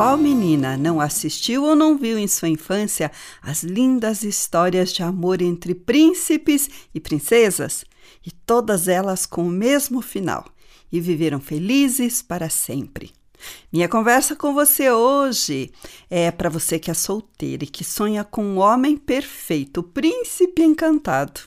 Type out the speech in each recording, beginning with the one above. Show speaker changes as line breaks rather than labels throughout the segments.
Qual menina não assistiu ou não viu em sua infância as lindas histórias de amor entre príncipes e princesas? E todas elas com o mesmo final e viveram felizes para sempre. Minha conversa com você hoje é para você que é solteira e que sonha com um homem perfeito, o príncipe encantado.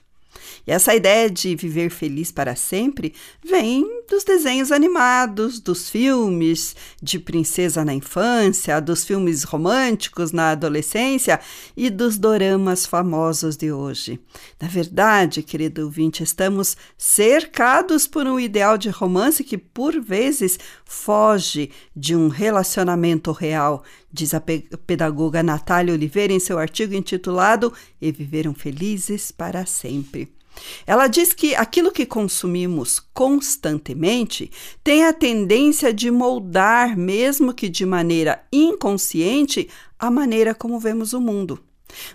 E essa ideia de viver feliz para sempre vem dos desenhos animados, dos filmes de princesa na infância, dos filmes românticos na adolescência e dos doramas famosos de hoje. Na verdade, querido ouvinte, estamos cercados por um ideal de romance que, por vezes, foge de um relacionamento real, diz a pe- pedagoga Natália Oliveira em seu artigo intitulado E Viveram Felizes para Sempre. Ela diz que aquilo que consumimos constantemente tem a tendência de moldar, mesmo que de maneira inconsciente, a maneira como vemos o mundo.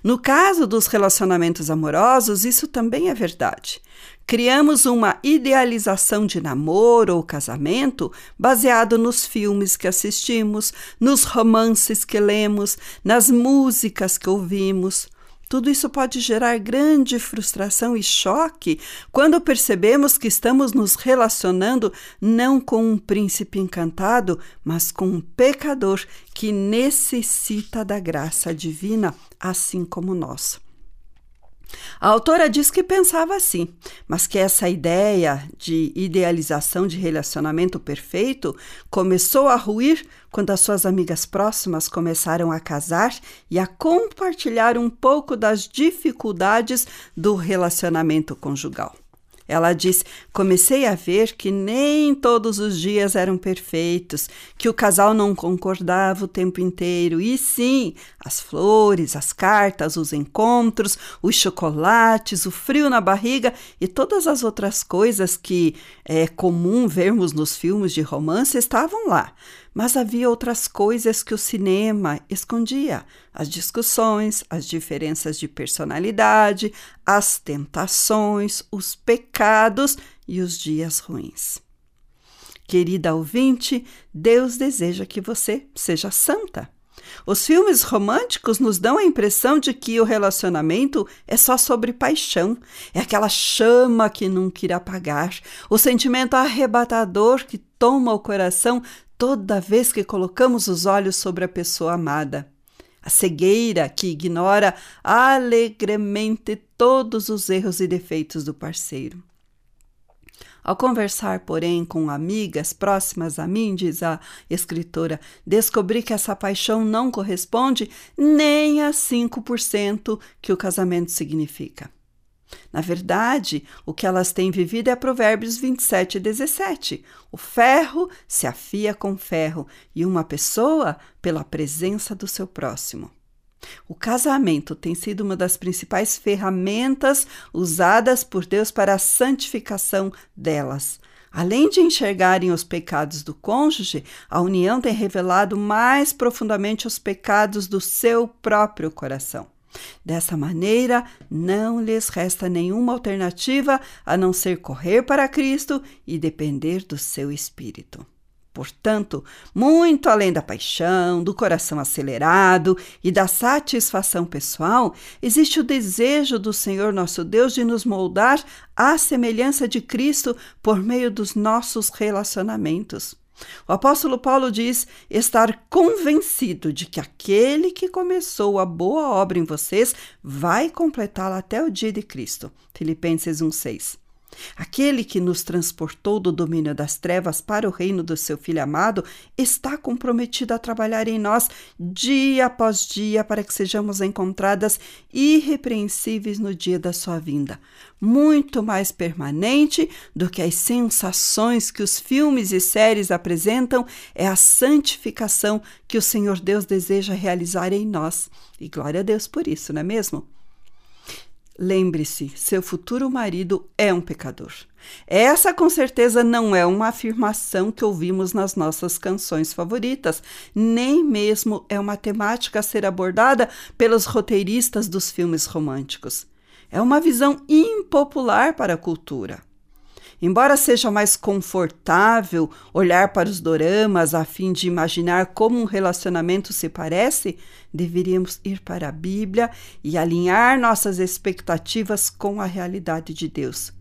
No caso dos relacionamentos amorosos, isso também é verdade. Criamos uma idealização de namoro ou casamento baseado nos filmes que assistimos, nos romances que lemos, nas músicas que ouvimos. Tudo isso pode gerar grande frustração e choque quando percebemos que estamos nos relacionando não com um príncipe encantado, mas com um pecador que necessita da graça divina, assim como nós. A autora diz que pensava assim, mas que essa ideia de idealização de relacionamento perfeito começou a ruir quando as suas amigas próximas começaram a casar e a compartilhar um pouco das dificuldades do relacionamento conjugal. Ela diz: Comecei a ver que nem todos os dias eram perfeitos, que o casal não concordava o tempo inteiro. E sim, as flores, as cartas, os encontros, os chocolates, o frio na barriga e todas as outras coisas que é comum vermos nos filmes de romance estavam lá. Mas havia outras coisas que o cinema escondia: as discussões, as diferenças de personalidade, as tentações, os pecados e os dias ruins. Querida ouvinte, Deus deseja que você seja santa. Os filmes românticos nos dão a impressão de que o relacionamento é só sobre paixão, é aquela chama que nunca irá apagar, o sentimento arrebatador que toma o coração toda vez que colocamos os olhos sobre a pessoa amada. A cegueira que ignora alegremente todos os erros e defeitos do parceiro. Ao conversar, porém, com amigas próximas a mim, diz a escritora, descobri que essa paixão não corresponde nem a 5% que o casamento significa. Na verdade, o que elas têm vivido é Provérbios 27 e 17. O ferro se afia com ferro e uma pessoa pela presença do seu próximo. O casamento tem sido uma das principais ferramentas usadas por Deus para a santificação delas. Além de enxergarem os pecados do cônjuge, a união tem revelado mais profundamente os pecados do seu próprio coração. Dessa maneira, não lhes resta nenhuma alternativa a não ser correr para Cristo e depender do seu espírito. Portanto, muito além da paixão, do coração acelerado e da satisfação pessoal, existe o desejo do Senhor nosso Deus de nos moldar à semelhança de Cristo por meio dos nossos relacionamentos. O apóstolo Paulo diz estar convencido de que aquele que começou a boa obra em vocês vai completá-la até o dia de Cristo. Filipenses 1,6. Aquele que nos transportou do domínio das trevas para o reino do seu Filho amado está comprometido a trabalhar em nós dia após dia para que sejamos encontradas irrepreensíveis no dia da sua vinda. Muito mais permanente do que as sensações que os filmes e séries apresentam é a santificação que o Senhor Deus deseja realizar em nós. E glória a Deus por isso, não é mesmo? Lembre-se, seu futuro marido é um pecador. Essa, com certeza, não é uma afirmação que ouvimos nas nossas canções favoritas, nem mesmo é uma temática a ser abordada pelos roteiristas dos filmes românticos. É uma visão impopular para a cultura. Embora seja mais confortável olhar para os doramas a fim de imaginar como um relacionamento se parece, deveríamos ir para a Bíblia e alinhar nossas expectativas com a realidade de Deus.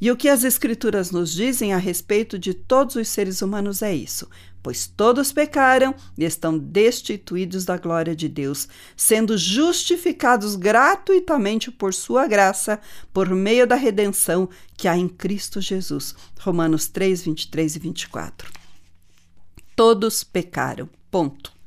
E o que as Escrituras nos dizem a respeito de todos os seres humanos é isso: pois todos pecaram e estão destituídos da glória de Deus, sendo justificados gratuitamente por sua graça, por meio da redenção que há em Cristo Jesus. Romanos 3, 23 e 24. Todos pecaram. Ponto.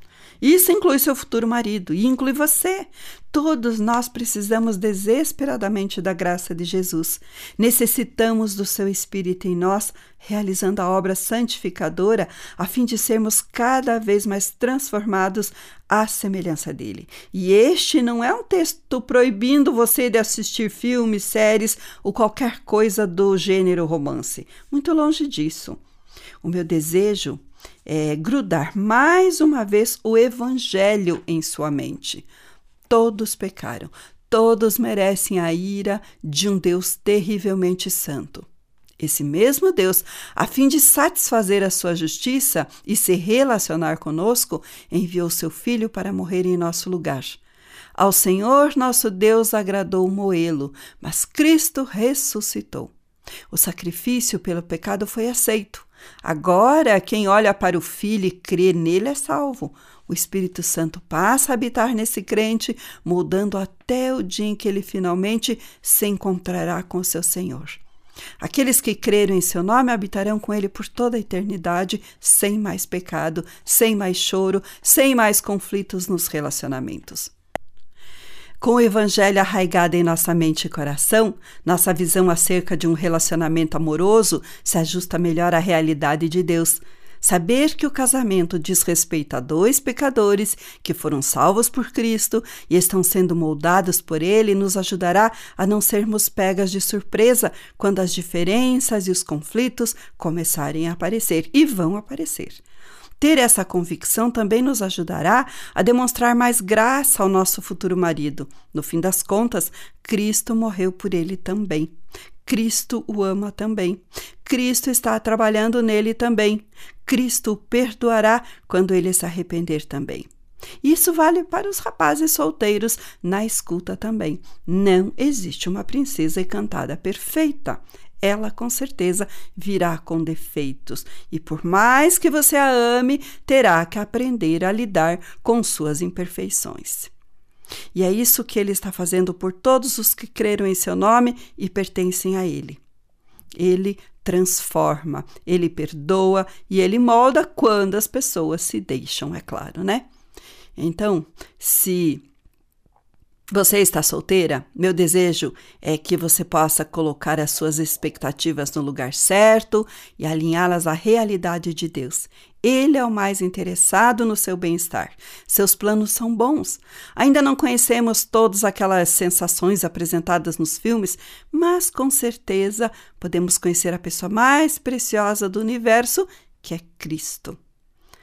Isso inclui seu futuro marido e inclui você. Todos nós precisamos desesperadamente da graça de Jesus. Necessitamos do seu Espírito em nós, realizando a obra santificadora, a fim de sermos cada vez mais transformados à semelhança dele. E este não é um texto proibindo você de assistir filmes, séries ou qualquer coisa do gênero romance. Muito longe disso. O meu desejo é, grudar mais uma vez o Evangelho em sua mente. Todos pecaram, todos merecem a ira de um Deus terrivelmente santo. Esse mesmo Deus, a fim de satisfazer a sua justiça e se relacionar conosco, enviou seu Filho para morrer em nosso lugar. Ao Senhor nosso Deus agradou moê-lo, mas Cristo ressuscitou. O sacrifício pelo pecado foi aceito. Agora, quem olha para o Filho e crê nele é salvo. O Espírito Santo passa a habitar nesse crente, moldando até o dia em que ele finalmente se encontrará com seu Senhor. Aqueles que creram em seu nome habitarão com ele por toda a eternidade, sem mais pecado, sem mais choro, sem mais conflitos nos relacionamentos. Com o Evangelho arraigado em nossa mente e coração, nossa visão acerca de um relacionamento amoroso se ajusta melhor à realidade de Deus. Saber que o casamento diz respeito a dois pecadores que foram salvos por Cristo e estão sendo moldados por Ele nos ajudará a não sermos pegas de surpresa quando as diferenças e os conflitos começarem a aparecer e vão aparecer. Ter essa convicção também nos ajudará a demonstrar mais graça ao nosso futuro marido. No fim das contas, Cristo morreu por ele também. Cristo o ama também. Cristo está trabalhando nele também. Cristo o perdoará quando ele se arrepender também. Isso vale para os rapazes solteiros na escuta também. Não existe uma princesa encantada perfeita ela com certeza virá com defeitos e, por mais que você a ame, terá que aprender a lidar com suas imperfeições. E é isso que ele está fazendo por todos os que creram em seu nome e pertencem a ele. Ele transforma, ele perdoa e ele molda quando as pessoas se deixam, é claro, né? Então, se você está solteira? Meu desejo é que você possa colocar as suas expectativas no lugar certo e alinhá-las à realidade de Deus. Ele é o mais interessado no seu bem-estar. Seus planos são bons. Ainda não conhecemos todas aquelas sensações apresentadas nos filmes, mas com certeza podemos conhecer a pessoa mais preciosa do universo, que é Cristo.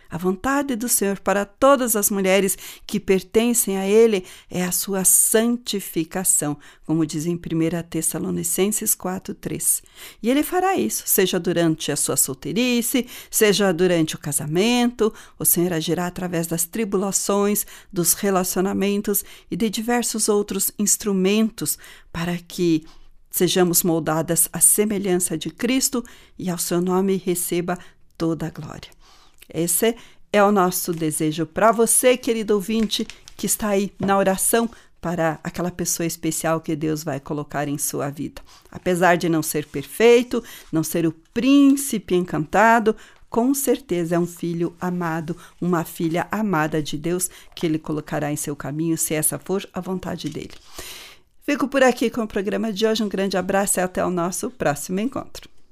A vontade do Senhor para todas as mulheres que pertencem a Ele é a sua santificação, como diz em 1 Tessalonicenses 4,3. E Ele fará isso, seja durante a sua solteirice, seja durante o casamento, o Senhor agirá através das tribulações, dos relacionamentos e de diversos outros instrumentos para que sejamos moldadas à semelhança de Cristo e ao seu nome receba toda a glória. Esse é o nosso desejo para você, querido ouvinte, que está aí na oração para aquela pessoa especial que Deus vai colocar em sua vida. Apesar de não ser perfeito, não ser o príncipe encantado, com certeza é um filho amado, uma filha amada de Deus que ele colocará em seu caminho, se essa for a vontade dele. Fico por aqui com o programa de hoje. Um grande abraço e até o nosso próximo encontro.